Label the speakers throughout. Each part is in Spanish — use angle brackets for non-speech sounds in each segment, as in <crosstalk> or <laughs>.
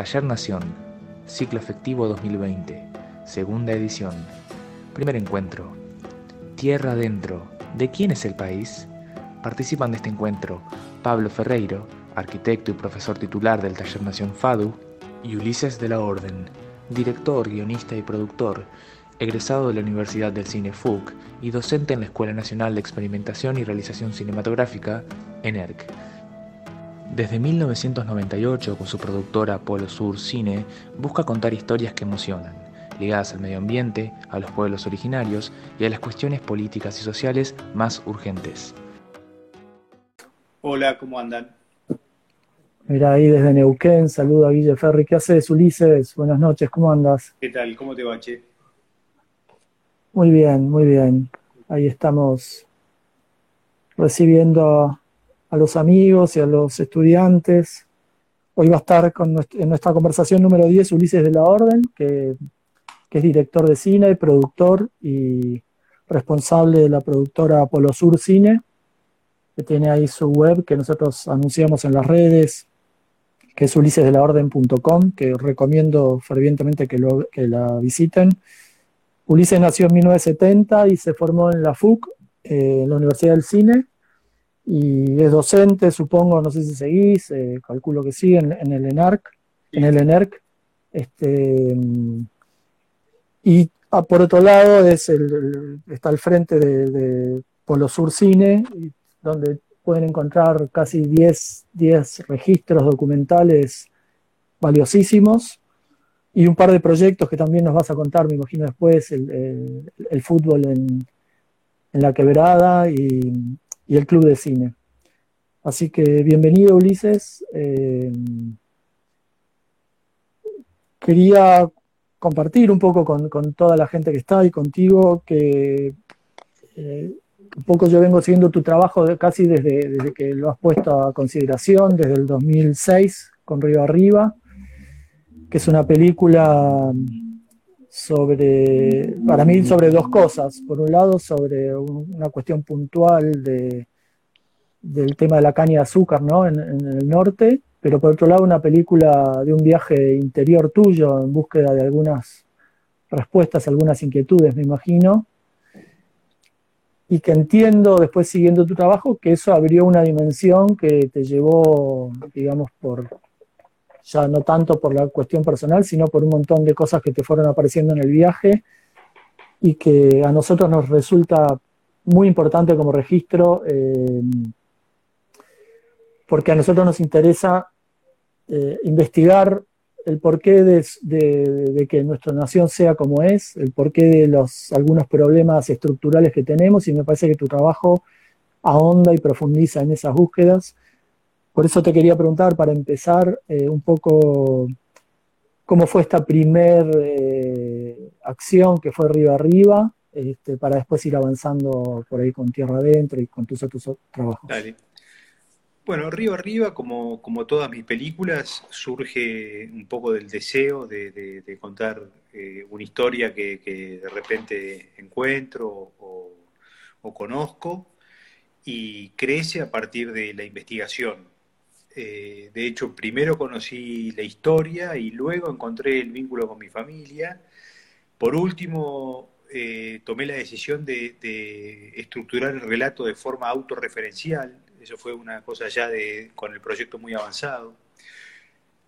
Speaker 1: Taller Nación, Ciclo Efectivo 2020, Segunda edición. Primer encuentro. Tierra adentro. ¿De quién es el país? Participan de este encuentro Pablo Ferreiro, arquitecto y profesor titular del Taller Nación FADU, y Ulises de la Orden, director, guionista y productor, egresado de la Universidad del Cine FUC y docente en la Escuela Nacional de Experimentación y Realización Cinematográfica, ENERC. Desde 1998, con su productora Polo Sur Cine, busca contar historias que emocionan, ligadas al medio ambiente, a los pueblos originarios y a las cuestiones políticas y sociales más urgentes.
Speaker 2: Hola, ¿cómo andan?
Speaker 3: Mira, ahí desde Neuquén, saludo a Guille Ferri. ¿Qué haces, Ulises? Buenas noches, ¿cómo andas?
Speaker 2: ¿Qué tal? ¿Cómo te va, Che?
Speaker 3: Muy bien, muy bien. Ahí estamos recibiendo a los amigos y a los estudiantes. Hoy va a estar con en nuestra conversación número 10 Ulises de la Orden, que, es director de cine, productor y responsable de la productora Polo Sur Cine, que tiene ahí su web que nosotros anunciamos en las redes, que es ulisesdelaorden.com, que recomiendo fervientemente que, lo, que la visiten. Ulises nació en 1970 y se formó en la FUC, eh, en la Universidad del Cine, y es docente, supongo, no sé si seguís, eh, calculo que sí, en, el ENARC, en el ENERC. Este, y ah, por otro lado es el, está al frente de, de Polo Sur Cine, donde pueden encontrar casi 10, 10 registros documentales valiosísimos y un par de proyectos que también nos vas a contar, me imagino después, el, fútbol en, la quebrada y, el club de cine. Así que bienvenido Ulises. Eh, quería compartir un poco con, toda la gente que está y contigo que eh, un poco yo vengo siguiendo tu trabajo casi desde, desde, que lo has puesto a consideración, desde el 2006 con Río Arriba, que es una película sobre, para mí, sobre dos cosas. Por un lado, sobre una cuestión puntual de, del tema de la caña de azúcar ¿no? en, en el norte, pero por otro lado, una película de un viaje interior tuyo en búsqueda de algunas respuestas, algunas inquietudes, me imagino y que entiendo después siguiendo tu trabajo que eso abrió una dimensión que te llevó, digamos, por ya no tanto por la cuestión personal, sino por un montón de cosas que te fueron apareciendo en el viaje y que a nosotros nos resulta muy importante como registro, eh, porque a nosotros nos interesa eh, investigar el porqué de, que nuestra nación sea como es, el porqué de los algunos problemas estructurales que tenemos y me parece que tu trabajo ahonda y profundiza en esas búsquedas. Por eso te quería preguntar, para empezar, eh, un poco cómo fue esta primer eh, acción que fue Río Arriba, este, para después ir avanzando por ahí con Tierra Adentro y con tus otros trabajos.
Speaker 2: Bueno, Río Arriba, como, como todas mis películas, surge un poco del deseo de, contar eh, una historia que, de repente encuentro o, conozco y crece a partir de la investigación. Eh, de hecho, primero conocí la historia y luego encontré el vínculo con mi familia. Por último, eh, tomé la decisión de, estructurar el relato de forma autorreferencial, eso fue una cosa ya de, con el proyecto muy avanzado.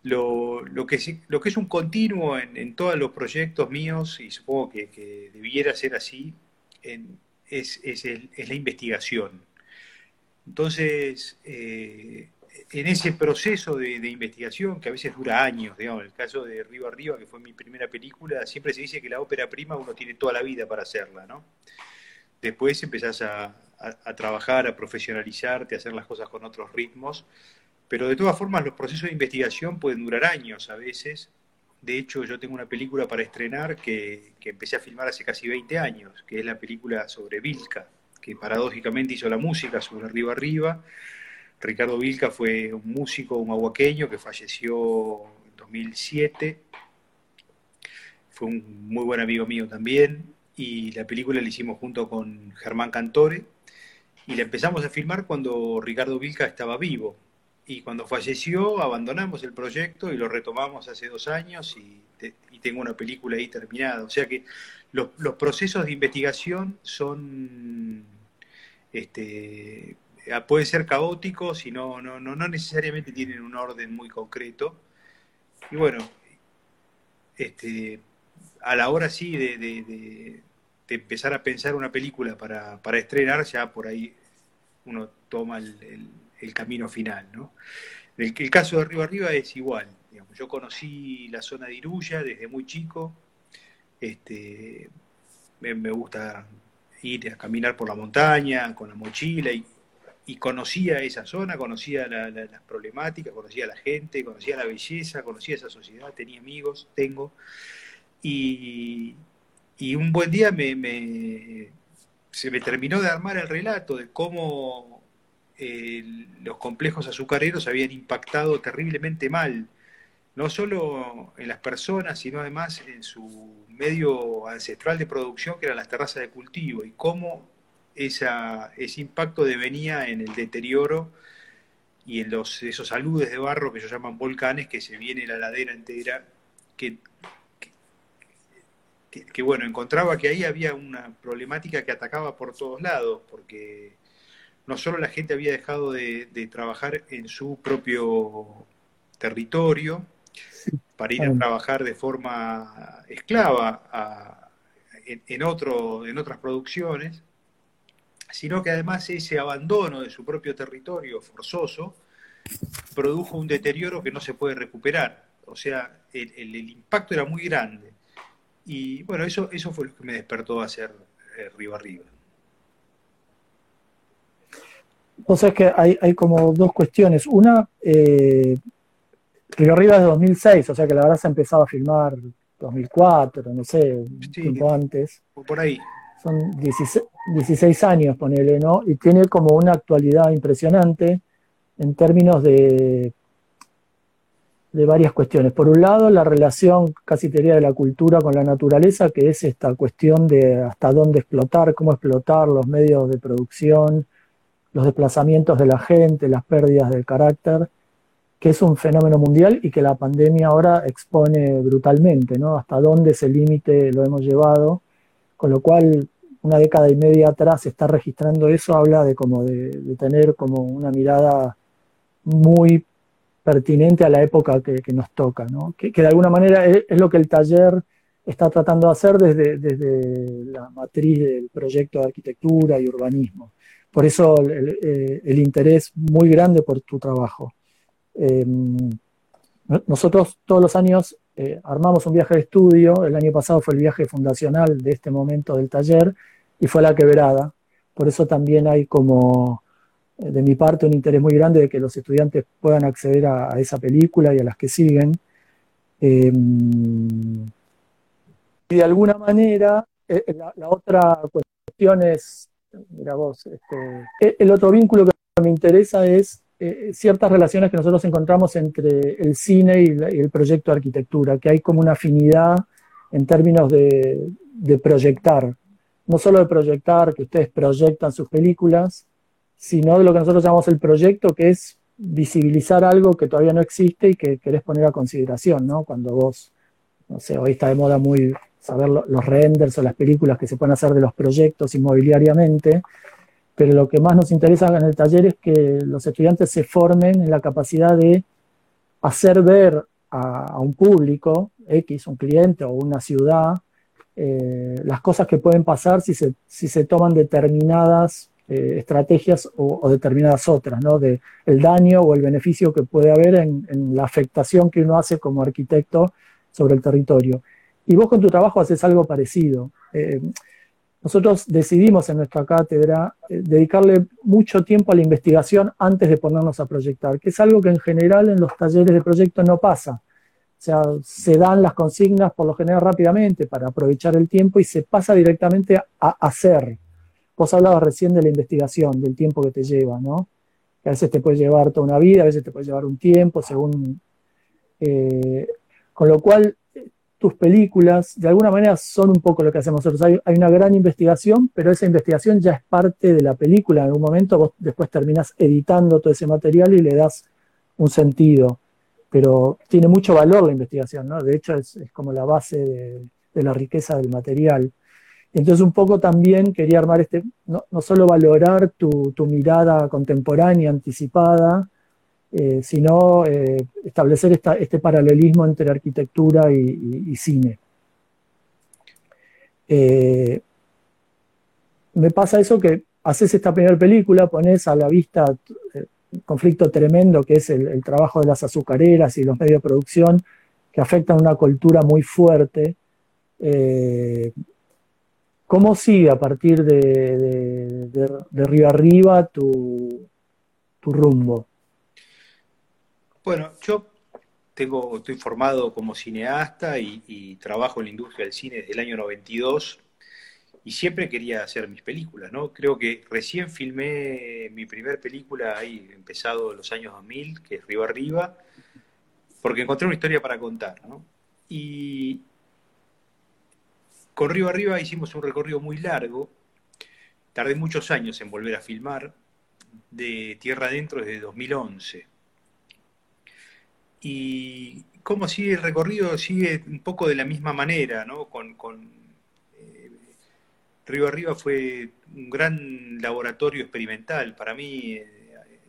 Speaker 2: Lo, que, lo que es un continuo en, todos los proyectos míos, y supongo que, debiera ser así, es, la investigación. Entonces, eh, en ese proceso de, investigación, que a veces dura años, digamos, en el caso de Río Arriba, que fue mi primera película, siempre se dice que la ópera prima uno tiene toda la vida para hacerla, ¿no? Después empezás a, trabajar, a profesionalizarte, a hacer las cosas con otros ritmos. Pero de todas formas los procesos de investigación pueden durar años a veces. De hecho, yo tengo una película para estrenar que, empecé a filmar hace casi 20 años, que es la película sobre Vilca, que paradójicamente hizo la música sobre Arriba Arriba. Ricardo Vilca fue un músico, un aguaqueño que falleció en 2007. Fue un muy buen amigo mío también. Y la película la hicimos junto con Germán Cantore, y la empezamos a filmar cuando Ricardo Vilca estaba vivo. y cuando falleció abandonamos el proyecto y lo retomamos hace dos años y, tengo una película ahí terminada. O sea que los, procesos de investigación son, este, pueden ser caóticos y no, no, no, necesariamente tienen un orden muy concreto. Y bueno, este, a la hora sí de, empezar a pensar una película para, para estrenar, ya por ahí uno toma el, camino final. ¿no? El, el, caso de Arriba Arriba es igual. Yo conocí la zona de Iruya desde muy chico. Este, me, gusta ir a caminar por la montaña con la mochila y, conocía esa zona, conocía las problemáticas, conocía a la gente, conocía la belleza, conocía esa sociedad, tenía amigos, tengo. Y, un buen día me, se me terminó de armar el relato de cómo eh, los complejos azucareros habían impactado terriblemente mal, no solo en las personas, sino además en su medio ancestral de producción, que eran las terrazas de cultivo, y cómo esa, ese impacto devenía en el deterioro y en los, esos aludes de barro que ellos llaman volcanes, que se viene la ladera entera, que, que, bueno, encontraba que ahí había una problemática que atacaba por todos lados, porque no solo la gente había dejado de, trabajar en su propio territorio para ir a trabajar de forma esclava en, otro, en otras producciones, sino que además ese abandono de su propio territorio forzoso produjo un deterioro que no se puede recuperar. O sea, el impacto era muy grande. Y bueno, eso, eso fue lo que me despertó a hacer eh, Río Arriba.
Speaker 3: O sea, es que hay, hay como dos cuestiones. Una, eh, Río Arriba es de 2006, o sea que la verdad se ha empezado a filmar 2004, no sé, un tiempo antes.
Speaker 2: Por ahí.
Speaker 3: Son 16, 16 años, ponele, ¿no? Y tiene como una actualidad impresionante en términos de de varias cuestiones. Por un lado, la relación casi teoría de la cultura con la naturaleza, que es esta cuestión de hasta dónde explotar, cómo explotar los medios de producción, los desplazamientos de la gente, las pérdidas de carácter, que es un fenómeno mundial y que la pandemia ahora expone brutalmente, ¿no? Hasta dónde ese límite lo hemos llevado, con lo cual una década y media atrás está registrando eso, habla de como de tener como una mirada muy pertinente a la época que, nos toca, ¿no? que, de alguna manera es, lo que el taller está tratando de hacer desde, desde la matriz del proyecto de arquitectura y urbanismo. Por eso el, eh, interés muy grande por tu trabajo. Em, nosotros todos los años eh, armamos un viaje de estudio, el año pasado fue el viaje fundacional de este momento del taller y fue la quebrada. Por eso también hay como de mi parte un interés muy grande de que los estudiantes puedan acceder a, esa película y a las que siguen. Em, y de alguna manera, eh, eh, la, otra cuestión es, mira vos, este, el otro vínculo que me interesa es eh, ciertas relaciones que nosotros encontramos entre el cine y, el proyecto de arquitectura, que hay como una afinidad en términos de, de proyectar, no solo de proyectar, que ustedes proyectan sus películas, sino de lo que nosotros llamamos el proyecto, que es visibilizar algo que todavía no existe y que querés poner a consideración, ¿no? Cuando vos, no sé, hoy está de moda muy saber los renders o las películas que se pueden hacer de los proyectos inmobiliariamente, pero lo que más nos interesa en el taller es que los estudiantes se formen en la capacidad de hacer ver a, un público, X, un cliente o una ciudad, eh, las cosas que pueden pasar si se, si se toman determinadas eh, estrategias o, determinadas otras, ¿no? De el daño o el beneficio que puede haber en, la afectación que uno hace como arquitecto sobre el territorio. Y vos con tu trabajo haces algo parecido. Eh, nosotros decidimos en nuestra cátedra eh, dedicarle mucho tiempo a la investigación antes de ponernos a proyectar, que es algo que en general en los talleres de proyecto no pasa. O sea, se dan las consignas por lo general rápidamente para aprovechar el tiempo y se pasa directamente a hacer. Vos hablabas recién de la investigación, del tiempo que te lleva, ¿no? Que a veces te puede llevar toda una vida, a veces te puede llevar un tiempo, según... Eh, con lo cual, tus películas, de alguna manera, son un poco lo que hacemos nosotros. Hay, una gran investigación, pero esa investigación ya es parte de la película. En algún momento vos después terminás editando todo ese material y le das un sentido, pero tiene mucho valor la investigación, ¿no? De hecho, es, como la base de, la riqueza del material. Entonces, un poco también quería armar este, no, solo valorar tu, mirada contemporánea, anticipada, eh, sino eh, establecer este paralelismo entre arquitectura y, cine. Eh, me pasa eso que haces esta primera película, pones a la vista un conflicto tremendo que es el, trabajo de las azucareras y los medios de producción, que afectan una cultura muy fuerte. ¿Cómo sigue a partir de, de, Río Arriba tu, tu rumbo?
Speaker 2: Bueno, yo tengo, estoy formado como cineasta y, trabajo en la industria del cine desde el año 92 y siempre quería hacer mis películas, ¿no? Creo que recién filmé mi primer película ahí, empezado en los años 2000, que es Río Arriba, porque encontré una historia para contar, ¿no? Y con Río Arriba hicimos un recorrido muy largo, tardé muchos años en volver a filmar, de Tierra Adentro desde 2011 y cómo sigue el recorrido, sigue un poco de la misma manera, ¿no? Con, eh, Río Arriba fue un gran laboratorio experimental para mí, eh,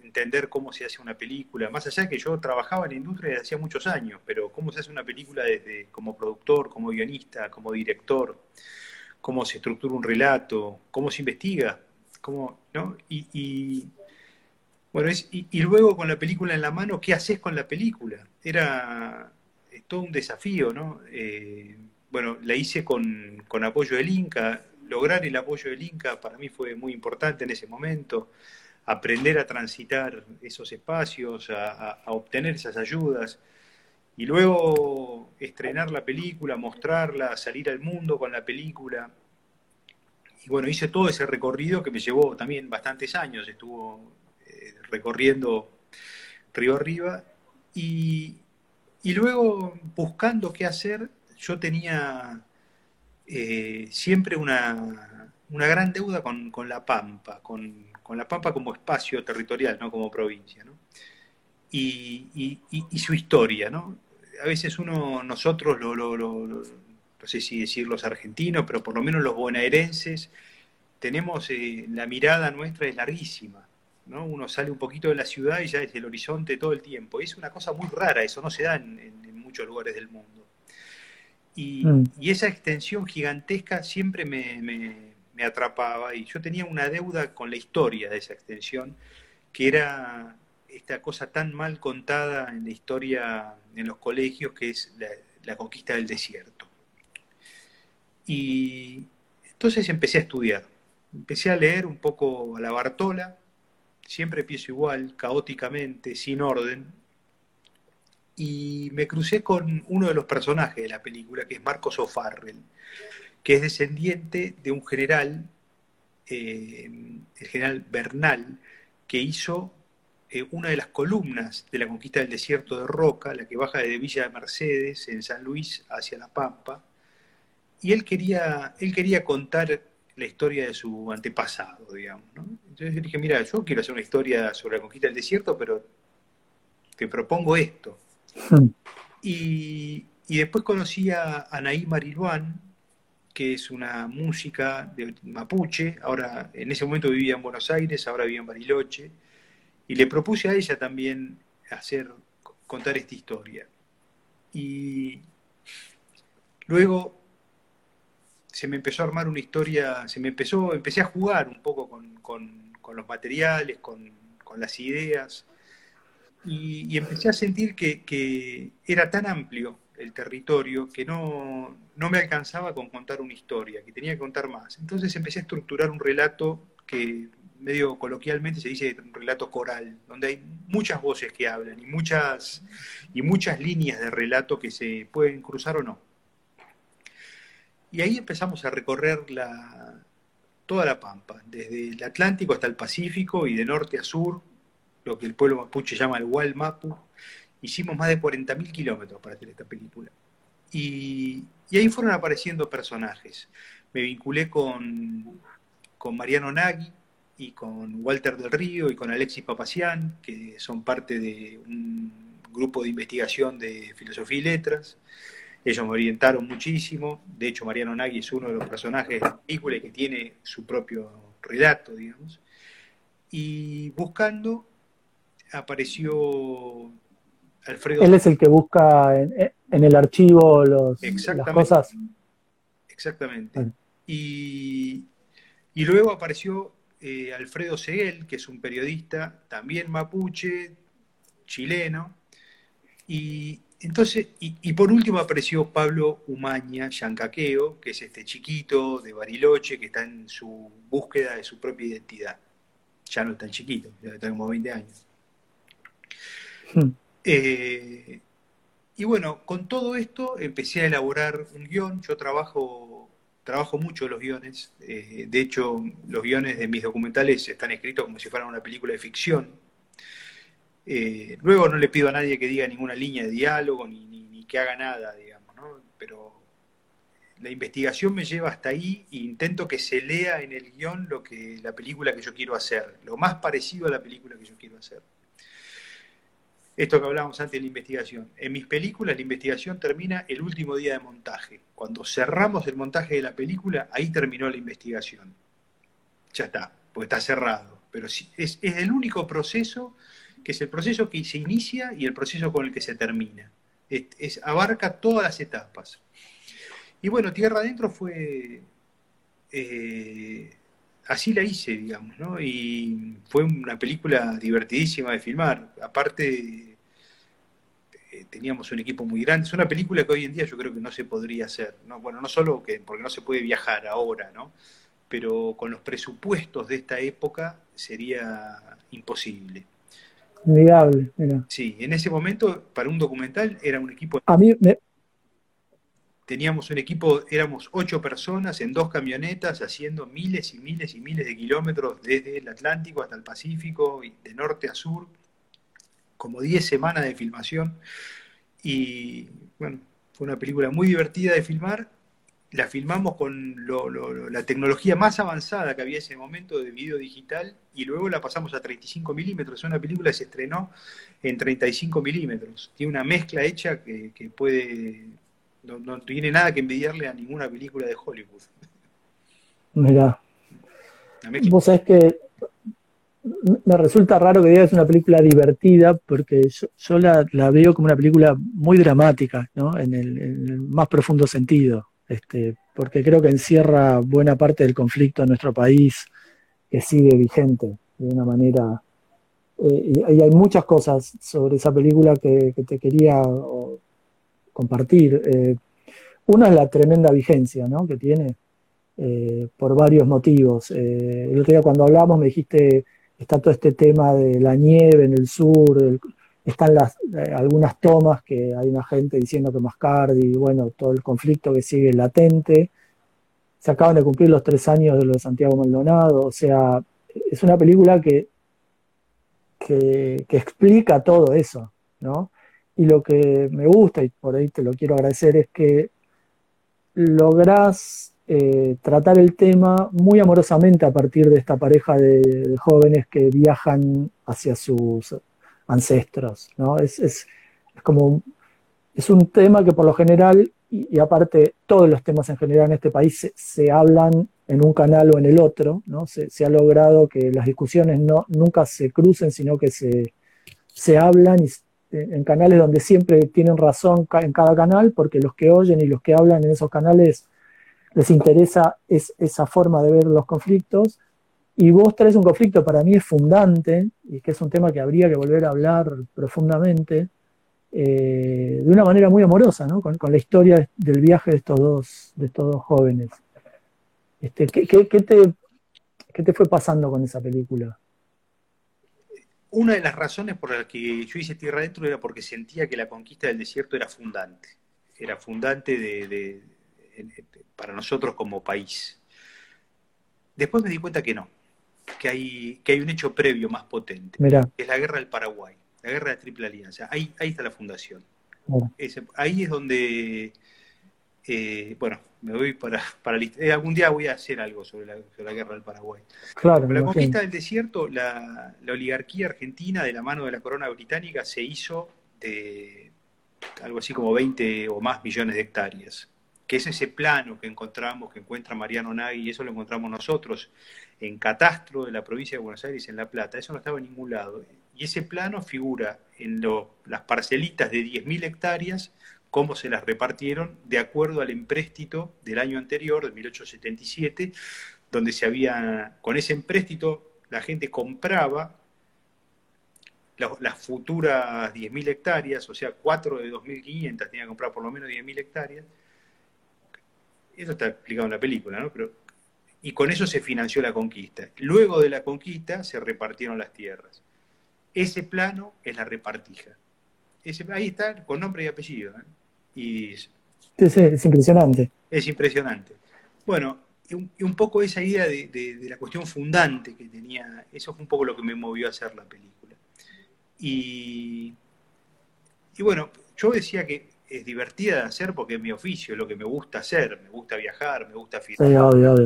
Speaker 2: entender cómo se hace una película, más allá de que yo trabajaba en la industria desde hacía muchos años, pero cómo se hace una película desde como productor, como guionista, como director, cómo se estructura un relato, cómo se investiga, cómo, ¿no? y bueno, y, luego con la película en la mano, ¿qué haces con la película? Era todo un desafío, ¿no? Eh, bueno, la hice con, apoyo del Inca. Lograr el apoyo del Inca para mí fue muy importante en ese momento. Aprender a transitar esos espacios, a, obtener esas ayudas. Y luego estrenar la película, mostrarla, salir al mundo con la película. Y bueno, hice todo ese recorrido que me llevó también bastantes años. Estuvo recorriendo río arriba. Y, luego, buscando qué hacer, yo tenía eh, siempre una, una, gran deuda con, La Pampa, con, La Pampa como espacio territorial, no como provincia. Y, su historia. ¿no? A veces uno, nosotros, lo, no sé si decir los argentinos, pero por lo menos los bonaerenses, tenemos eh, la mirada nuestra es larguísima. Uno sale un poquito de la ciudad y ya es el horizonte todo el tiempo. es una cosa muy rara, eso no se da en, muchos lugares del mundo. Mm. Y, esa extensión gigantesca siempre me, atrapaba y yo tenía una deuda con la historia de esa extensión, que era esta cosa tan mal contada en la historia en los colegios, que es la, la conquista del desierto. Y entonces empecé a estudiar, empecé a leer un poco a la Bartola, siempre empiezo igual, caóticamente, sin orden, y me crucé con uno de los personajes de la película, que es Marcos O'Farrell, que es descendiente de un general, eh, el general Bernal, que hizo eh, una de las columnas de la conquista del desierto de Roca, la que baja desde Villa de Mercedes, en San Luis, hacia La Pampa, y él quería, él quería contar la historia de su antepasado, digamos. ¿no? Entonces dije, mira, yo quiero hacer una historia sobre la conquista del desierto, pero te propongo esto. Hmm. Y, después conocí a Anaí Mariluán, que es una música de mapuche, ahora en ese momento vivía en Buenos Aires, ahora vive en Bariloche, y le propuse a ella también hacer, contar esta historia. Y luego se me empezó a armar una historia, se me empezó, empecé a jugar un poco con, los materiales, con, las ideas, y, empecé a sentir que, era tan amplio el territorio que no, me alcanzaba con contar una historia, que tenía que contar más. Entonces empecé a estructurar un relato que medio coloquialmente se dice un relato coral, donde hay muchas voces que hablan y muchas, y muchas líneas de relato que se pueden cruzar o no. Y ahí empezamos a recorrer la, toda la Pampa, desde el Atlántico hasta el Pacífico y de norte a sur, lo que el pueblo mapuche llama el Walmapu. Hicimos más de 40.000 kilómetros para hacer esta película. Y, ahí fueron apareciendo personajes. Me vinculé con, con Mariano Nagui y con Walter del Río y con Alexis Papasian, que son parte de un grupo de investigación de filosofía y letras. Ellos me orientaron muchísimo. De hecho, Mariano Nagui es uno de los personajes de la película que tiene su propio relato, digamos. Y buscando, apareció Alfredo.
Speaker 3: Él es el que busca en, el archivo los, las cosas.
Speaker 2: Exactamente. Y, y, luego apareció eh, Alfredo Seguel, que es un periodista también mapuche, chileno. Y entonces, y, por último apareció Pablo Umaña Yancaqueo, que es este chiquito de Bariloche que está en su búsqueda de su propia identidad. Ya no es tan chiquito, ya está como 20 años. Hmm. Eh, y bueno, con todo esto empecé a elaborar un guion. Yo trabajo, trabajo mucho los guiones. Eh, de hecho, los guiones de mis documentales están escritos como si fueran una película de ficción. Eh, luego no le pido a nadie que diga ninguna línea de diálogo ni, que haga nada, digamos, ¿no? Pero la investigación me lleva hasta ahí e intento que se lea en el guion lo que la película que yo quiero hacer, lo más parecido a la película que yo quiero hacer esto que hablábamos antes de la investigación. En mis películas la investigación termina el último día de montaje. Cuando cerramos el montaje de la película, ahí terminó la investigación. Ya está, porque está cerrado. Pero es, es el único proceso que es el proceso que se inicia y el proceso con el que se termina. Es, abarca todas las etapas. Y bueno, Tierra Adentro fue... Eh, así la hice, digamos, ¿no? Y fue una película divertidísima de filmar. Aparte, eh, teníamos un equipo muy grande. Es una película que hoy en día yo creo que no se podría hacer, ¿no? Bueno, no solo que, porque no se puede viajar ahora, ¿no? Pero con los presupuestos de esta época sería imposible. Sí, en ese momento, para un documental, era un equipo...
Speaker 3: A mí me,
Speaker 2: Teníamos un equipo, éramos ocho personas en dos camionetas haciendo miles y miles y miles de kilómetros desde el Atlántico hasta el Pacífico, y de norte a sur, como diez semanas de filmación. Y bueno, fue una película muy divertida de filmar. La filmamos con la tecnología más avanzada que había en ese momento de video digital y luego la pasamos a 35 milímetros. Es una película que se estrenó en 35 milímetros. Tiene una mezcla hecha que, que puede no, tiene nada que envidiarle a ninguna película de Hollywood.
Speaker 3: Mirá. Vos sabés que me resulta raro que digas una película divertida, porque yo, la, veo como una película muy dramática, ¿no? En el, más profundo sentido. Este, porque creo que encierra buena parte del conflicto en nuestro país que sigue vigente de una manera. Eh, y, hay muchas cosas sobre esa película que, te quería compartir. Eh, una es la tremenda vigencia que tiene eh, por varios motivos. El otro día cuando hablamos me dijiste, está todo este tema de la nieve en el sur, están las, algunas tomas que hay una gente diciendo que Mascardi, bueno, todo el conflicto que sigue latente. Se acaban de cumplir los tres años de lo de Santiago Maldonado, o sea, es una película que, que, explica todo eso, ¿no? Y lo que me gusta, y por ahí te lo quiero agradecer, es que lográs eh, tratar el tema muy amorosamente a partir de esta pareja de, jóvenes que viajan hacia sus ancestros. ¿no? Es, es, como es un tema que por lo general, y, aparte todos los temas en general en este país se, hablan en un canal o en el otro, ¿no? Se, ha logrado que las discusiones no, nunca se crucen, sino que se, se hablan en canales donde siempre tienen razón en cada canal, porque los que oyen y los que hablan en esos canales les interesa es, esa forma de ver los conflictos. Y vos traes un conflicto para mí es fundante, y que es un tema que habría que volver a hablar profundamente, eh, de una manera muy amorosa, ¿no? con, la historia del viaje de estos dos, de estos dos jóvenes. Este, ¿qué, te, ¿Qué te fue pasando con esa película?
Speaker 2: Una de las razones por las que yo hice Tierra Adentro era porque sentía que la conquista del desierto era fundante, era fundante de, para nosotros como país. Después me di cuenta que no, que hay, que hay un hecho previo más potente, que es la guerra del Paraguay, la guerra de Triple Alianza. Ahí, ahí está la fundación. ahí es donde eh, bueno, me voy para, para eh, algún día voy a hacer algo sobre la, guerra del Paraguay. Claro, la conquista del desierto, la, oligarquía argentina de la mano de la corona británica se hizo de algo así como 20 o más millones de hectáreas, que es ese plano que encontramos, que encuentra Mariano Nagui, y eso lo encontramos nosotros en Catastro de la provincia de Buenos Aires, en La Plata, eso no estaba en ningún lado. Y ese plano figura en las parcelitas de 10.000 hectáreas cómo se las repartieron de acuerdo al empréstito del año anterior, de 1877, donde se había, con ese empréstito la gente compraba las, futuras 10.000 hectáreas, o sea, 4 de 2.500 tenía que comprar por lo menos 10.000 hectáreas. Eso está explicado en la película, ¿no? Pero, y con eso se financió la conquista. Luego de la conquista se repartieron las tierras. Ese plano es la repartija. Ese, ahí está, con nombre y apellido. ¿eh? Y
Speaker 3: es impresionante.
Speaker 2: Es impresionante. Bueno, y un, poco esa idea de, la cuestión fundante que tenía, eso fue un poco lo que me movió a hacer la película. Y, y bueno, yo decía que es divertida de hacer porque es mi oficio, es lo que me gusta hacer, me gusta viajar, me gusta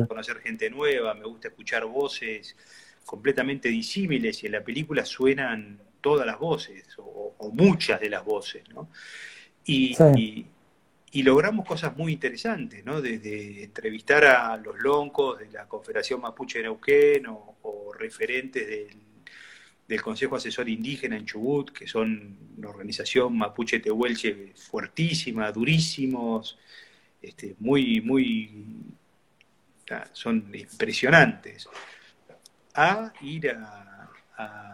Speaker 2: conocer gente nueva, me gusta escuchar voces completamente disímiles y en la película suenan todas las voces o, o muchas de las voces, ¿no? Y, logramos cosas muy interesantes, ¿no? Desde entrevistar a los loncos de la Confederación Mapuche de Neuquén o, referentes del, Consejo Asesor Indígena en Chubut, que son una organización mapuche tehuelche fuertísima, durísimos, este, muy, muy, son impresionantes, a ir a,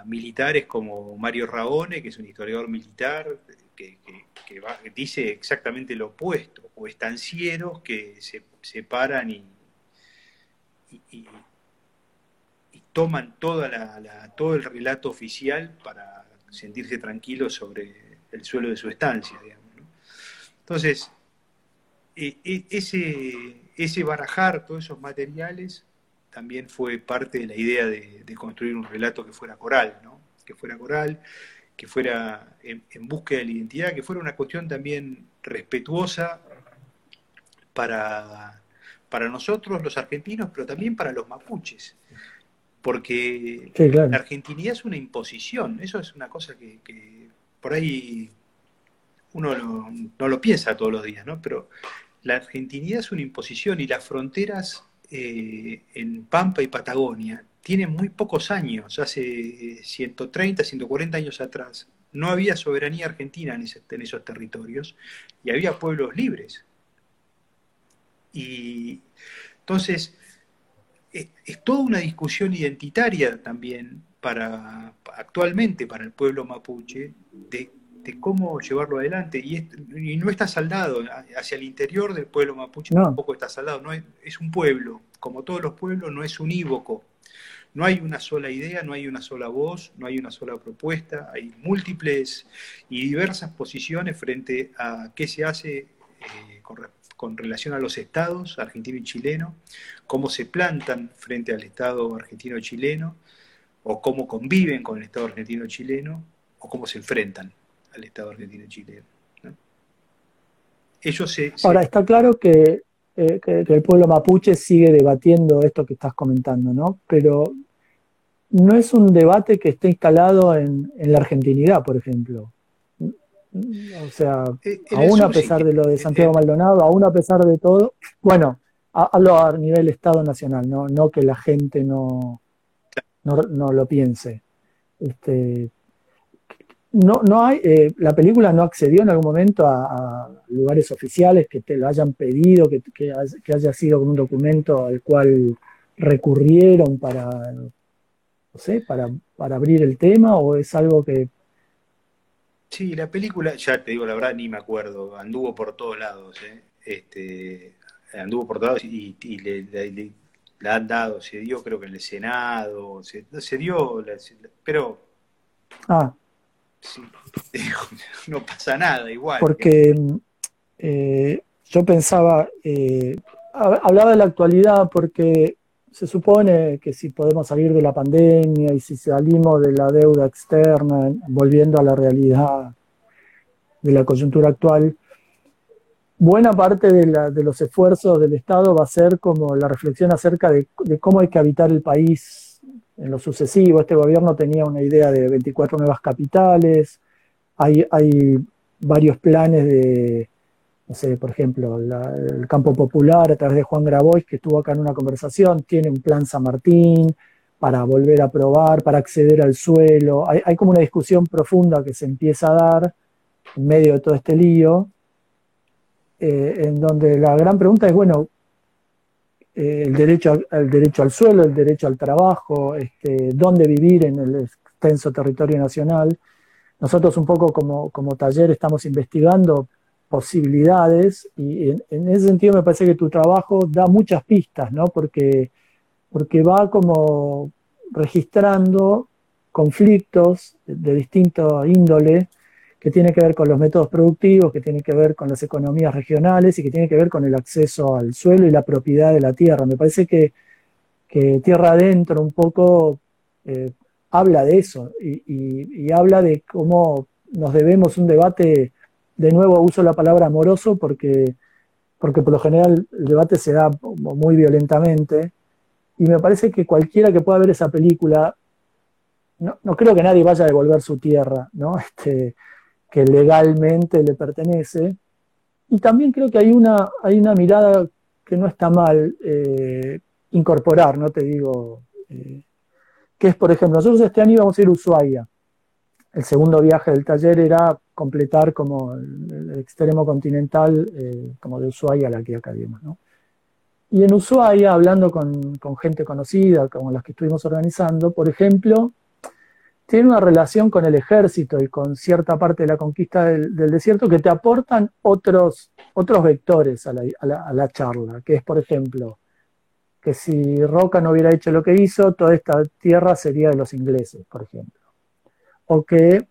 Speaker 2: militares como Mario Raone, que es un historiador militar, que, dice exactamente lo opuesto, o estancieros que se separan y, y, toman toda la, todo el relato oficial para sentirse tranquilos sobre el suelo de su estancia. Entonces, e, e, ese, ese barajar todos esos materiales también fue parte de la idea de, construir un relato que fuera coral, ¿no? que fuera coral, que fuera en, búsqueda de la identidad, que fuera una cuestión también respetuosa para, para nosotros los argentinos, pero también para los mapuches. Porque la argentinidad es una imposición, eso es una cosa que, por ahí uno no lo piensa todos los días, ¿no? Pero la argentinidad es una imposición y las fronteras eh, en Pampa y Patagonia tiene muy pocos años, hace 130, 140 años atrás. No había soberanía argentina en, esos territorios y había pueblos libres. Y entonces, es, toda una discusión identitaria también para actualmente para el pueblo mapuche de, cómo llevarlo adelante. Y, no está saldado, hacia el interior del pueblo mapuche tampoco está saldado, no es, es un pueblo, como todos los pueblos, no es unívoco. No hay una sola idea, no hay una sola voz, no hay una sola propuesta, hay múltiples y diversas posiciones frente a qué se hace eh, con, relación a los estados argentino y chileno, cómo se plantan frente al estado argentino y chileno, o cómo conviven con el estado argentino y chileno, o cómo se enfrentan al estado argentino y chileno.
Speaker 3: Ahora, está claro que eh, que, el pueblo mapuche sigue debatiendo esto que estás comentando, ¿no? Pero no es un debate que esté instalado en, la argentinidad, por ejemplo. O sea, eh, aún a pesar de lo de Santiago Maldonado, aún a pesar de todo, bueno, hablo a nivel Estado Nacional, no, no que la gente no, no, no lo piense. Este, no, no hay, eh, la película no accedió en algún momento a, lugares oficiales que te lo hayan pedido, que, que, haya sido un documento al cual recurrieron para, no sé, para, para abrir el tema, o es algo que...
Speaker 2: Sí, la película, ya te digo la verdad, ni me acuerdo, anduvo por todos lados, ¿eh? este, anduvo por todos lados y, le, la han dado, se dio creo que en el Senado, se, se dio, pero...
Speaker 3: Ah, <laughs>
Speaker 2: no pasa nada, igual.
Speaker 3: Porque eh, yo pensaba, eh, hablaba de la actualidad porque se supone que si podemos salir de la pandemia y si salimos de la deuda externa, volviendo a la realidad de la coyuntura actual, buena parte de, los esfuerzos del Estado va a ser como la reflexión acerca de, cómo hay que habitar el país en lo sucesivo. Este gobierno tenía una idea de 24 nuevas capitales, hay, varios planes de, no sé, por ejemplo, el campo popular a través de Juan Grabois, que estuvo acá en una conversación, tiene un plan San Martín para volver a probar, para acceder al suelo. Hay, como una discusión profunda que se empieza a dar en medio de todo este lío eh, en donde la gran pregunta es, bueno, eh, el, derecho, derecho al suelo, el derecho al trabajo, este, dónde vivir en el extenso territorio nacional. Nosotros un poco como, como taller estamos investigando posibilidades y en, ese sentido me parece que tu trabajo da muchas pistas, ¿no? Porque, porque va como registrando conflictos de distinto índole que tiene que ver con los métodos productivos, que tiene que ver con las economías regionales y que tiene que ver con el acceso al suelo y la propiedad de la tierra. Me parece que, Tierra Adentro un poco eh, habla de eso y, habla de cómo nos debemos un debate, de nuevo uso la palabra amoroso porque, porque por lo general el debate se da muy violentamente y me parece que cualquiera que pueda ver esa película, no, no creo que nadie vaya a devolver su tierra, ¿no? <laughs> Este, que legalmente le pertenece. Y también creo que hay una, hay una mirada que no está mal eh, incorporar, no te digo, eh, que es, por ejemplo, nosotros este año íbamos a ir a Ushuaia. El segundo viaje del taller era completar como el, extremo continental, eh, como de Ushuaia a la que acá vimos. ¿no? Y en Ushuaia, hablando con, gente conocida, como las que estuvimos organizando, por ejemplo, tiene una relación con el ejército y con cierta parte de la conquista del, desierto que te aportan otros, otros vectores a la, charla, que es, por ejemplo, que si Roca no hubiera hecho lo que hizo, toda esta tierra sería de los ingleses, por ejemplo. O que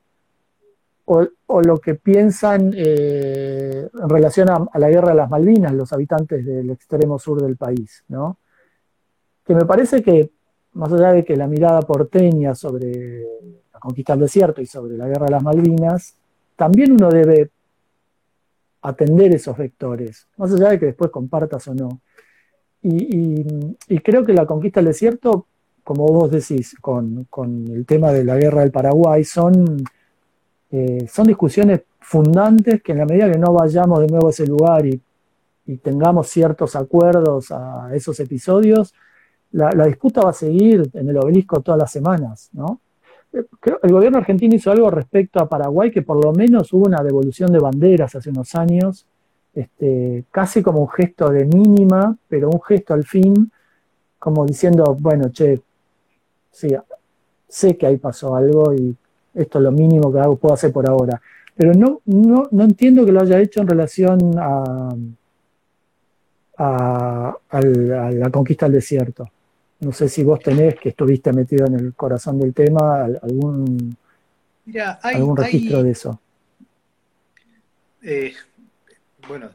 Speaker 3: o, lo que piensan eh, en relación a, la guerra de las Malvinas, los habitantes del extremo sur del país, ¿no? Que me parece que más allá de que la mirada porteña sobre la conquista del desierto y sobre la guerra de las Malvinas, también uno debe atender esos vectores, más allá de que después compartas o no. Y, creo que la conquista del desierto, como vos decís, con, el tema de la guerra del Paraguay, son, eh, son discusiones fundantes que en la medida que no vayamos de nuevo a ese lugar y tengamos ciertos acuerdos a esos episodios, la, disputa va a seguir en el obelisco todas las semanas, ¿no? el gobierno argentino hizo algo respecto a Paraguay, que por lo menos hubo una devolución de banderas hace unos años, este, casi como un gesto de mínima, pero un gesto al fin, como diciendo, bueno, che, sí, sé que ahí pasó algo y esto es lo mínimo que puedo hacer por ahora. Pero no, no, no entiendo que lo haya hecho en relación a, a la conquista del desierto. No sé si vos tenés, que estuviste metido en el corazón del tema, algún, algún registro de eso.
Speaker 2: Eh, bueno,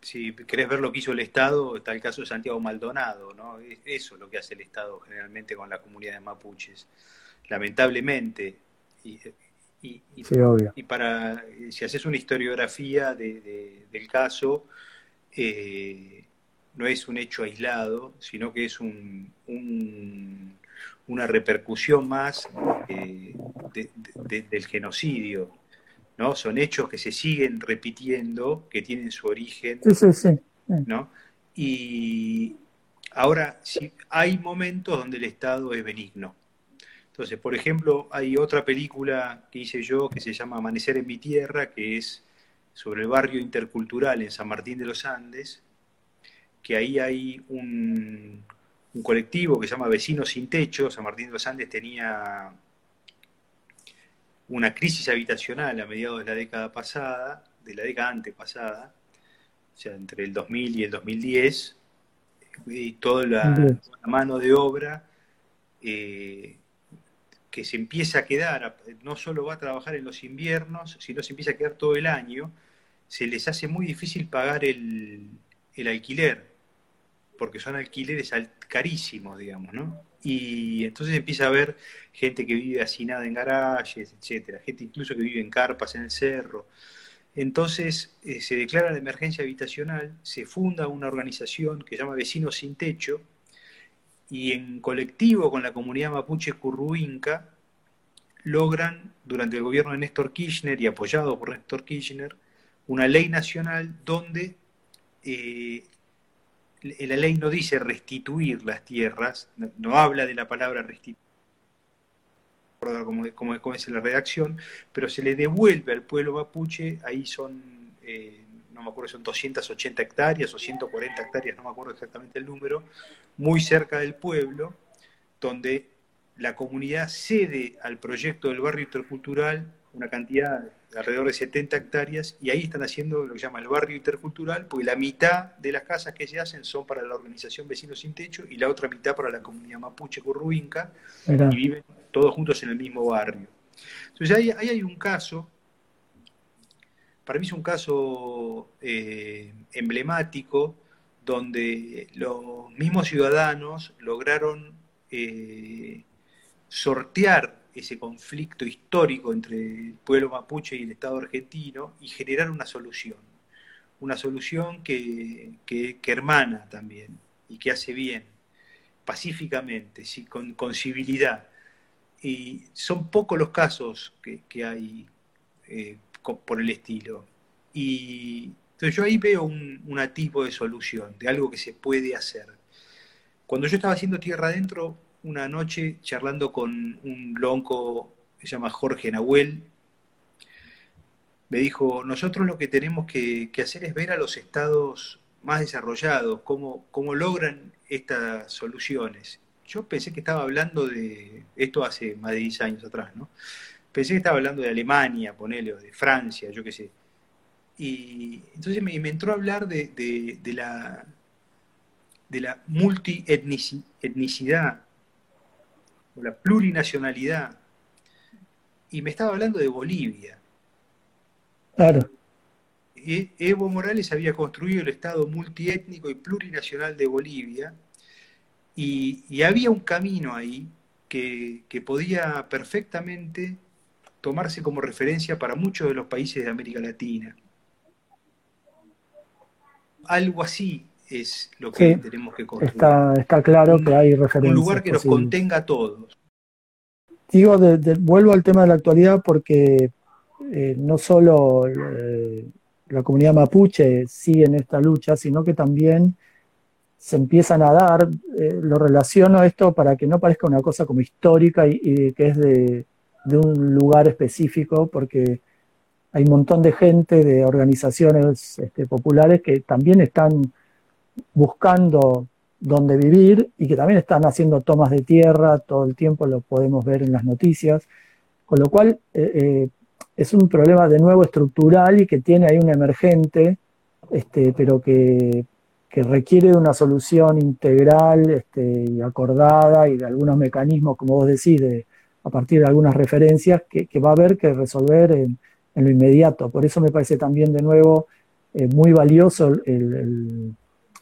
Speaker 2: si querés ver lo que hizo el Estado, está el caso de Santiago Maldonado, ¿no? Eso es lo que hace el Estado generalmente con la comunidad de mapuches. Lamentablemente, y, y, para, si haces una historiografía del caso, eh, no es un hecho aislado, sino que es un, una repercusión más eh, del genocidio. ¿no? Son hechos que se siguen repitiendo, que tienen su origen. ¿no? Y ahora sí, hay momentos donde el Estado es benigno. Entonces, por ejemplo, hay otra película que hice yo que se llama Amanecer en mi tierra, que es sobre el barrio intercultural en San Martín de los Andes, que ahí hay un, colectivo que se llama Vecinos sin Techo. San Martín de los Andes tenía una crisis habitacional a mediados de la década pasada, de la década antepasada, o sea, entre el 2000 y el 2010, y toda la, mano de obra eh, que se empieza a quedar, no solo va a trabajar en los inviernos, sino se empieza a quedar todo el año, se les hace muy difícil pagar el, el alquiler porque son alquileres carísimos, digamos, ¿no? Y entonces empieza a haber gente que vive hacinada en garajes, etcétera, gente incluso que vive en carpas en el cerro. Entonces eh, se declara la emergencia habitacional, se funda una organización que se llama Vecinos Sin Techo y en colectivo con la comunidad mapuche curruinca logran, durante el gobierno de Néstor Kirchner y apoyado por Néstor Kirchner, una ley nacional donde eh, la ley no dice restituir las tierras, no, habla de la palabra restituir, como, como, es la redacción, pero se le devuelve al pueblo mapuche, ahí son, eh, no me acuerdo, son 280 hectáreas o 140 hectáreas, no me acuerdo exactamente el número, muy cerca del pueblo, donde la comunidad cede al proyecto del barrio intercultural una cantidad de alrededor de 70 hectáreas y ahí están haciendo lo que se llama el barrio intercultural, porque la mitad de las casas que se hacen son para la organización Vecinos Sin Techo y la otra mitad para la comunidad mapuche curruinca y viven todos juntos en el mismo barrio. Entonces ahí, hay un caso, para mí es un caso eh, emblemático, donde los mismos ciudadanos lograron eh, sortear ese conflicto histórico entre el pueblo mapuche y el Estado argentino y generar una solución. Una solución que, hermana también y que hace bien, pacíficamente, con, con civilidad. Y son pocos los casos que, hay eh, por el estilo. Y entonces yo ahí veo un, un tipo de solución, de algo que se puede hacer. Cuando yo estaba haciendo Tierra Adentro, una noche charlando con un lonco que se llama Jorge Nahuel, me dijo, nosotros lo que tenemos que, hacer es ver a los estados más desarrollados, cómo, cómo logran estas soluciones. Yo pensé que estaba hablando de, esto hace más de 10 años atrás, ¿no? Pensé que estaba hablando de Alemania, ponele, o de Francia, yo qué sé. Y entonces me, entró a hablar de, la, de la multietnicidad la plurinacionalidad. Y me estaba hablando de Bolivia.
Speaker 3: Claro.
Speaker 2: E, Evo Morales había construido el Estado multiétnico y plurinacional de Bolivia y, había un camino ahí que, que, podía perfectamente tomarse como referencia para muchos de los países de América Latina. Algo así es lo que tenemos que construir.
Speaker 3: Está, está claro que hay referencias.
Speaker 2: Un lugar que nos contenga a todos.
Speaker 3: Digo, vuelvo al tema de la actualidad porque eh, no solo eh, la comunidad mapuche sigue en esta lucha, sino que también se empiezan a dar, eh, lo relaciono esto para que no parezca una cosa como histórica y, que es de, de, un lugar específico, porque hay un montón de gente, de organizaciones este, populares que también están buscando dónde vivir y que también están haciendo tomas de tierra, todo el tiempo lo podemos ver en las noticias, con lo cual eh, eh, es un problema de nuevo estructural y que tiene ahí un emergente, este, pero que, requiere de una solución integral este, y acordada y de algunos mecanismos, como vos decís, a partir de algunas referencias que, va a haber que resolver en, lo inmediato. Por eso me parece también de nuevo eh, muy valioso el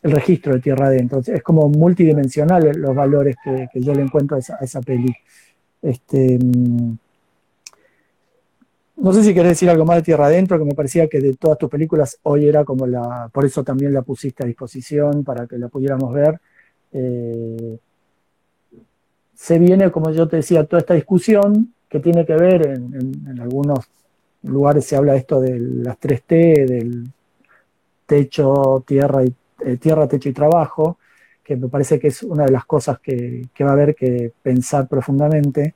Speaker 3: registro de Tierra Adentro. Es como multidimensional los valores que, yo le encuentro a esa, peli. Este, mm, no sé si querés decir algo más de Tierra Adentro, que me parecía que de todas tus películas hoy era como la, por eso también la pusiste a disposición para que la pudiéramos ver. Eh, se viene, como yo te decía, toda esta discusión que tiene que ver, en, algunos lugares se habla esto de las 3T, del techo, tierra y eh, tierra, Techo y Trabajo, que me parece que es una de las cosas que, va a haber que pensar profundamente.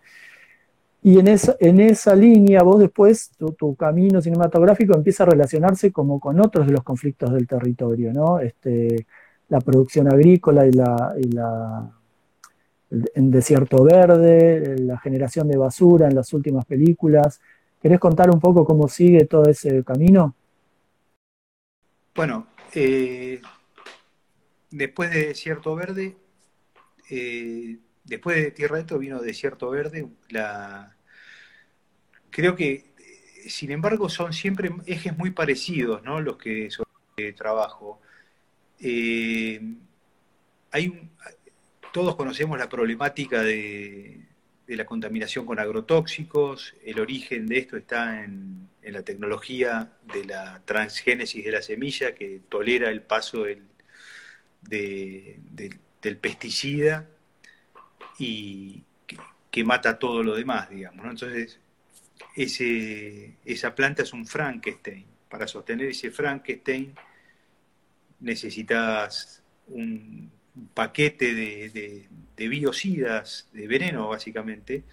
Speaker 3: Y en esa, en esa línea, vos después, tu, camino cinematográfico empieza a relacionarse como con otros de los conflictos del territorio, ¿no? Este, la producción agrícola y la, y la en Desierto Verde, la generación de basura en las últimas películas. ¿Querés contar un poco cómo sigue todo ese camino?
Speaker 2: Bueno, eh, después de Desierto Verde, eh, después de Tierra Adentro vino Desierto Verde. Creo que, sin embargo, son siempre ejes muy parecidos, ¿no? Los que sobre trabajo. Eh, hay todos conocemos la problemática de, la contaminación con agrotóxicos. El origen de esto está en, la tecnología de la transgénesis de la semilla que tolera el paso del, pesticida y que, mata todo lo demás, digamos. Entonces, esa planta es un Frankenstein. Para sostener ese Frankenstein necesitas un paquete de, de, biocidas, de veneno básicamente.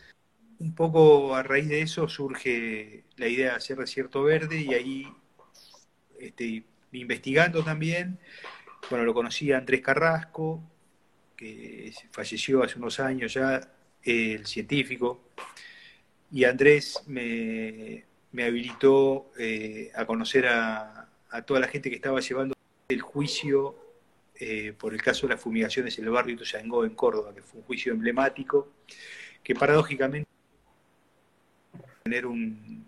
Speaker 2: Un poco a raíz de eso surge la idea de hacer desierto verde y ahí, este, investigando también, bueno, lo conocí a Andrés Carrasco, que falleció hace unos años ya, el científico, y Andrés me, habilitó eh, a conocer a toda la gente que estaba llevando el juicio eh, por el caso de las fumigaciones en el barrio Ituzaingó en Córdoba, que fue un juicio emblemático, que paradójicamente tener un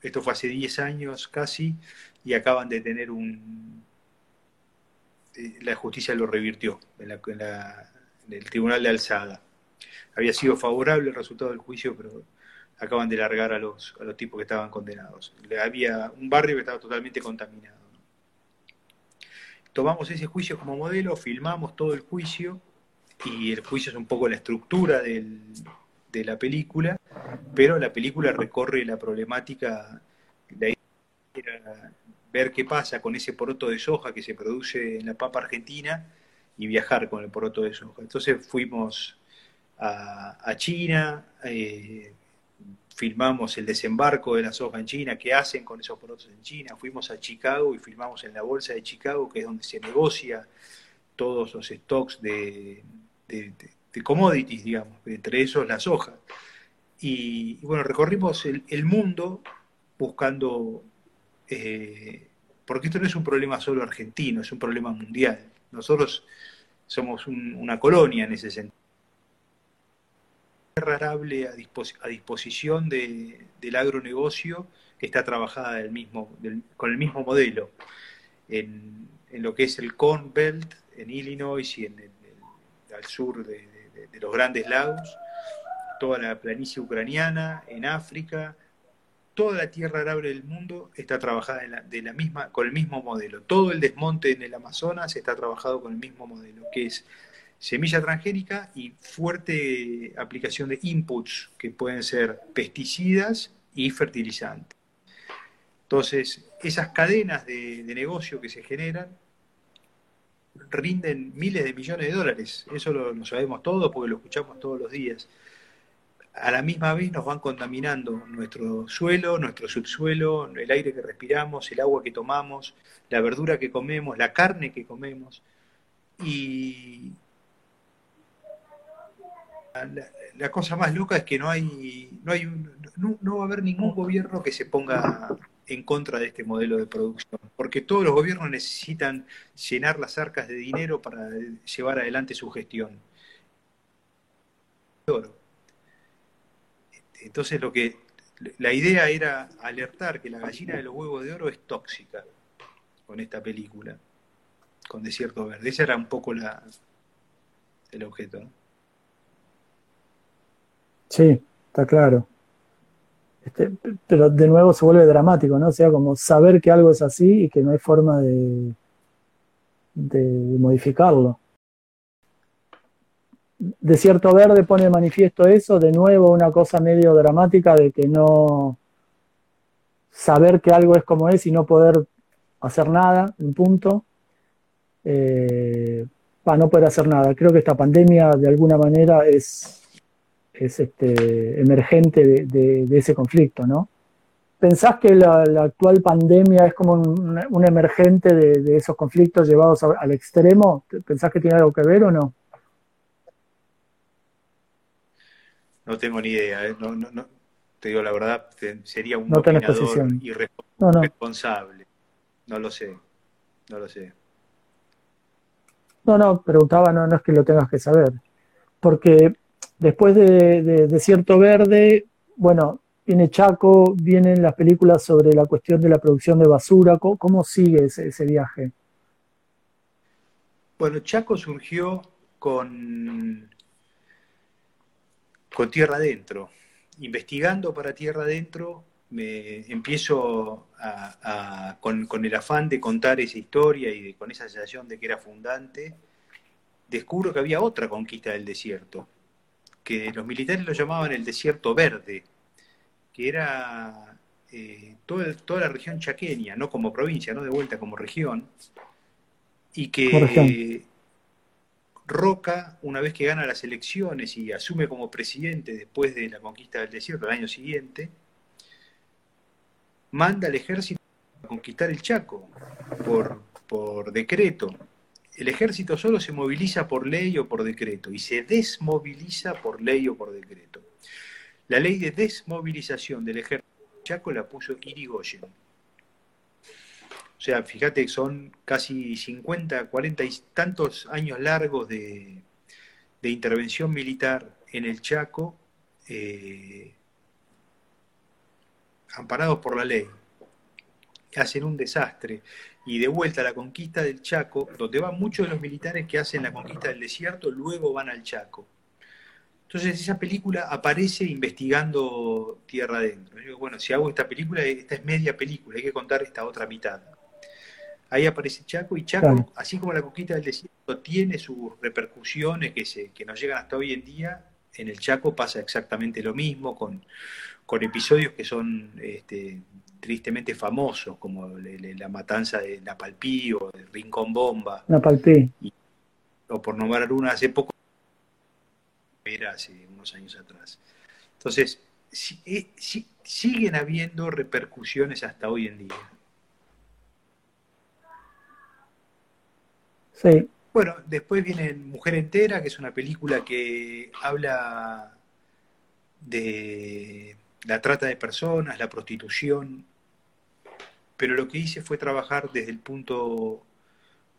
Speaker 2: esto fue hace 10 años casi y acaban de tener un eh, la justicia lo revirtió en, el tribunal de alzada. Había sido favorable el resultado del juicio, pero acaban de largar a los, a los tipos que estaban condenados. Había un barrio que estaba totalmente contaminado tomamos ese juicio como modelo, filmamos todo el juicio, y el juicio es un poco la estructura de la película, pero la película recorre la problemática, la idea era ver qué pasa con ese poroto de soja que se produce en la papa argentina y viajar con el poroto de soja. Entonces fuimos a, China, eh, filmamos el desembarco de la soja en China, qué hacen con esos porotos en China, fuimos a Chicago y filmamos en la bolsa de Chicago, que es donde se negocia todos los stocks de, commodities, digamos, entre esos la soja. Y, bueno, recorrimos el, mundo buscando, eh, porque esto no es un problema solo argentino, es un problema mundial. Nosotros somos una colonia en ese sentido arable a, disposición del agronegocio está trabajada del mismo, con el mismo modelo. En, lo que es el Corn Belt en Illinois y al sur de, los grandes lagos, toda la planicie ucraniana, en África, toda la tierra arable del mundo está trabajada de la misma, con el mismo modelo. Todo el desmonte en el Amazonas está trabajado con el mismo modelo, que es semilla transgénica y fuerte aplicación de inputs que pueden ser pesticidas y fertilizantes. Entonces, esas cadenas de, negocio que se generan rinden miles de millones de dólares. Eso lo, sabemos todos porque lo escuchamos todos los días. A la misma vez nos van contaminando nuestro suelo, nuestro subsuelo, el aire que respiramos, el agua que tomamos, la verdura que comemos, la carne que comemos. Y, la, cosa más loca es que no hay, no hay, no, va a haber ningún gobierno que se ponga en contra de este modelo de producción, porque todos los gobiernos necesitan llenar las arcas de dinero para llevar adelante su gestión. Entonces lo que la idea era alertar que la gallina de los huevos de oro es tóxica con esta película, con Desierto Verde. Ese era un poco la, el objeto. ¿no?
Speaker 3: Sí, está claro. Este, pero de nuevo se vuelve dramático, ¿no? O sea, como saber que algo es así y que no hay forma de, de modificarlo. Desierto Verde pone de manifiesto eso, de nuevo una cosa medio dramática de que no saber que algo es como es y no poder hacer nada, un punto, eh, para no poder hacer nada. Creo que esta pandemia de alguna manera es es este, emergente de, ese conflicto, ¿no? ¿Pensás que la, actual pandemia es como un, emergente de, esos conflictos llevados al extremo? ¿Pensás que tiene algo que ver o no?
Speaker 2: No tengo ni idea, ¿eh? no, no, te digo la verdad, sería un
Speaker 3: no opinador
Speaker 2: irresponsable. No lo sé, no lo sé.
Speaker 3: No, no, preguntaba, no, no es que lo tengas que saber. Porque Después de, Desierto Verde, bueno, viene Chaco, vienen las películas sobre la cuestión de la producción de basura. ¿Cómo, sigue ese, viaje?
Speaker 2: Bueno, Chaco surgió con, con Tierra Adentro. Investigando para Tierra Adentro, me empiezo con, el afán de contar esa historia y con esa sensación de que era fundante, descubro que había otra conquista del desierto, que los militares lo llamaban el desierto verde, que era eh, toda, toda, la región chaqueña, no como provincia, no de vuelta como región, y que Roca, una vez que gana las elecciones y asume como presidente después de la conquista del desierto el año siguiente, manda al ejército a conquistar el Chaco por, por decreto. El ejército solo se moviliza por ley o por decreto y se desmoviliza por ley o por decreto. La ley de desmovilización del ejército Chaco la puso Irigoyen. O sea, fíjate que son casi 50, 40 y tantos años largos de, intervención militar en el Chaco, eh, amparados por la ley. Hacen un desastre. Y de vuelta a la conquista del Chaco, donde van muchos de los militares que hacen la conquista del desierto, luego van al Chaco. Entonces esa película aparece investigando tierra adentro. Yo digo, bueno, si hago esta película, esta es media película, hay que contar esta otra mitad. Ahí aparece Chaco y Chaco, así como la conquista del desierto, tiene sus repercusiones que, se, que nos llegan hasta hoy en día. En el Chaco pasa exactamente lo mismo, con, con episodios que son este, tristemente famosos, como la matanza de Napalpí o de Rincón Bomba.
Speaker 3: Napalpí.
Speaker 2: o por nombrar una, hace poco era hace unos años atrás. Entonces, eh, siguen habiendo repercusiones hasta hoy en día.
Speaker 3: Sí.
Speaker 2: Bueno, después viene Mujer Entera, que es una película que habla de la trata de personas, la prostitución, pero lo que hice fue trabajar desde el punto,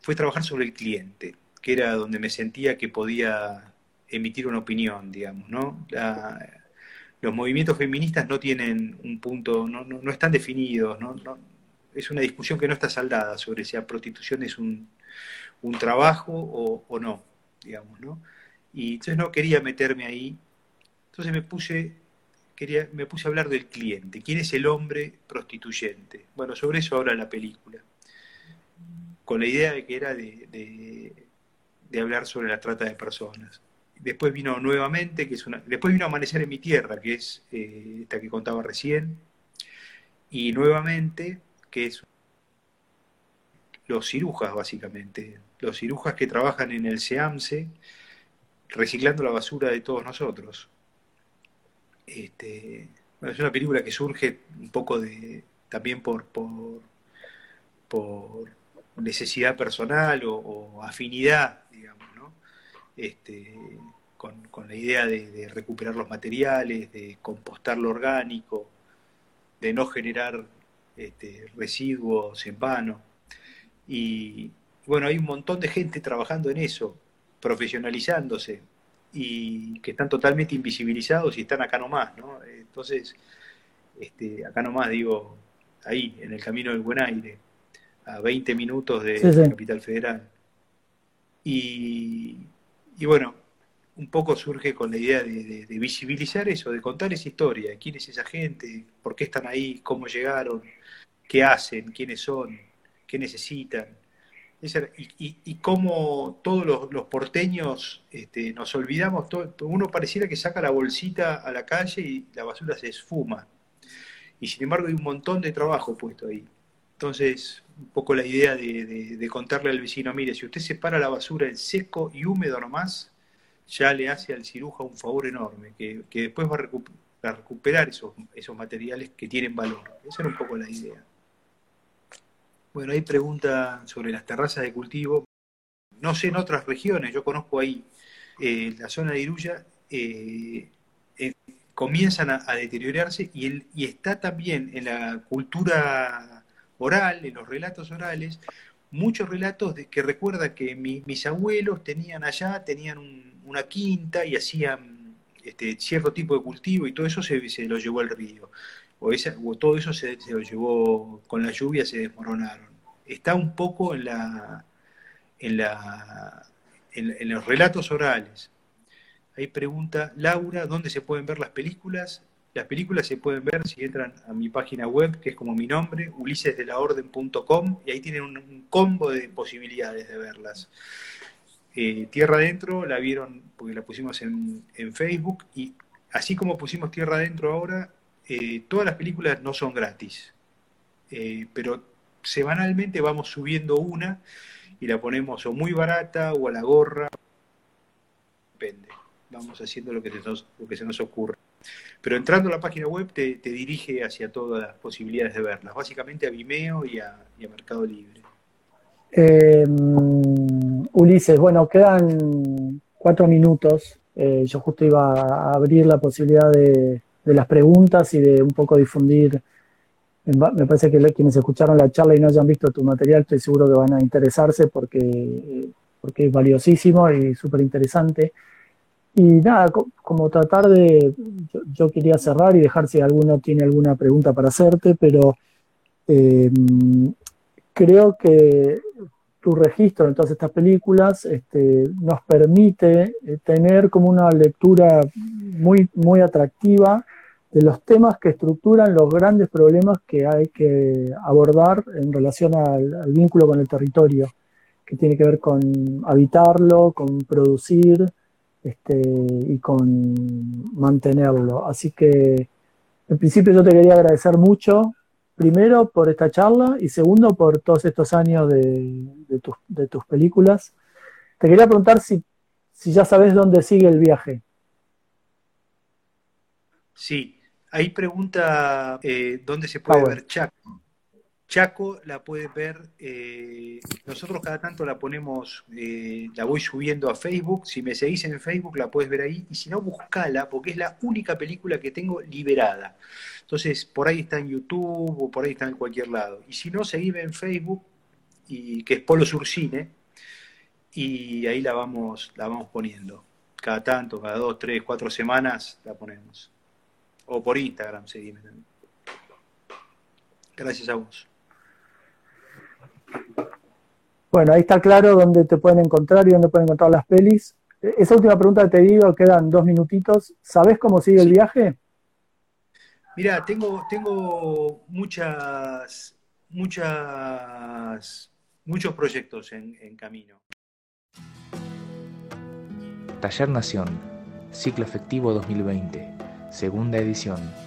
Speaker 2: fue trabajar sobre el cliente, que era donde me sentía que podía emitir una opinión, digamos, ¿no? los movimientos feministas no tienen un punto, no, no, están definidos, ¿no? es una discusión que no está saldada sobre si la prostitución es un, un trabajo o, no, digamos, ¿no? Y entonces no quería meterme ahí, entonces me puse, quería, me puse a hablar del cliente, ¿quién es el hombre prostituyente? Bueno, sobre eso habla la película, con la idea de que era de, de hablar sobre la trata de personas después vino nuevamente, que es una, después vino Amanecer en mi tierra, que es eh, esta que contaba recién, y nuevamente, que es los cirujas básicamente, los cirujas que trabajan en el SEAMSE, reciclando la basura de todos nosotros. Este, es una película que surge un poco de también por, por, necesidad personal o afinidad este, con, la idea de, recuperar los materiales, de compostar lo orgánico, de no generar este, residuos en vano. Y bueno, hay un montón de gente trabajando en eso, profesionalizándose, y que están totalmente invisibilizados y están acá nomás, ¿no? Entonces, este, acá nomás digo, ahí, en el camino del buen aire, a 20 minutos de Capital Federal. Y, y bueno, un poco surge con la idea de, visibilizar eso, de contar esa historia, quién es esa gente, por qué están ahí, cómo llegaron, qué hacen, quiénes son, qué necesitan. Y, y, cómo todos los, porteños este, nos olvidamos, uno pareciera que saca la bolsita a la calle y la basura se esfuma. Y sin embargo hay un montón de trabajo puesto ahí. Entonces, un poco la idea de, contarle al vecino, mire, si usted separa la basura en seco y húmedo nomás, ya le hace al cirujano un favor enorme, que, después va a, recuperar esos, esos materiales que tienen valor. Esa era un poco la idea. Bueno, hay pregunta sobre las terrazas de cultivo. No sé en otras regiones, yo conozco ahí eh, la zona de Iruya, eh, eh, comienzan a, deteriorarse y, está también en la cultura oral, en los relatos orales, muchos relatos de, que recuerda que mis abuelos tenían allá, tenían una quinta y hacían este, cierto tipo de cultivo y todo eso se, lo llevó al río. O, todo eso se, lo llevó con la lluvia, se desmoronaron. Está un poco en, la, en, la, en, los relatos orales. Ahí pregunta Laura, ¿dónde se pueden ver las películas? Las películas se pueden ver si entran a mi página web, que es como mi nombre, ulisesdelaorden.com, y ahí tienen un, combo de posibilidades de verlas. Eh, Tierra Adentro la vieron porque la pusimos en, Facebook, y así como pusimos Tierra Adentro ahora, eh, todas las películas no son gratis, eh, pero semanalmente vamos subiendo una y la ponemos o muy barata o a la gorra, depende, vamos haciendo lo que se nos, lo ocurre. Pero entrando a la página web te, dirige hacia todas las posibilidades de verlas, básicamente a Vimeo y a, Mercado Libre.
Speaker 3: Eh, Ulises, bueno, quedan cuatro minutos. Eh, yo justo iba a abrir la posibilidad de, las preguntas y de un poco difundir. Me parece que quienes escucharon la charla y no hayan visto tu material, estoy seguro que van a interesarse porque, porque es valiosísimo y súper interesante. Y nada, como tratar de, yo, quería cerrar y dejar si alguno tiene alguna pregunta para hacerte, pero eh, creo que tu registro en todas estas películas este, nos permite eh, tener como una lectura muy, muy atractiva de los temas que estructuran los grandes problemas que hay que abordar en relación al vínculo con el territorio, que tiene que ver con habitarlo, con producir, este, y con mantenerlo. Así que en principio yo te quería agradecer mucho, primero por esta charla y segundo por todos estos años de, de, tus, películas. Te quería preguntar si, si ya sabes dónde sigue el viaje.
Speaker 2: Sí, ahí pregunta eh, dónde se puede ver Chaco. Chaco la puedes ver, eh, nosotros cada tanto la ponemos, eh, la voy subiendo a Facebook, si me seguís en Facebook la puedes ver ahí, y si no, buscala, porque es la única película que tengo liberada. Entonces, por ahí está en YouTube o por ahí está en cualquier lado. Y si no, seguime en Facebook, y, que es Polo Surcine, y ahí la vamos, la vamos poniendo. Cada tanto, cada dos, tres, cuatro semanas la ponemos. O por Instagram, seguime también. Gracias a vos.
Speaker 3: Bueno, ahí está claro dónde te pueden encontrar y dónde pueden encontrar las pelis. E, esa última pregunta te digo, quedan dos minutitos. ¿Sabes cómo sigue el viaje?
Speaker 2: Mira, tengo, tengo muchas, muchas, muchos proyectos en, en camino.
Speaker 1: Taller Nación, Ciclo Efectivo 2020, segunda edición.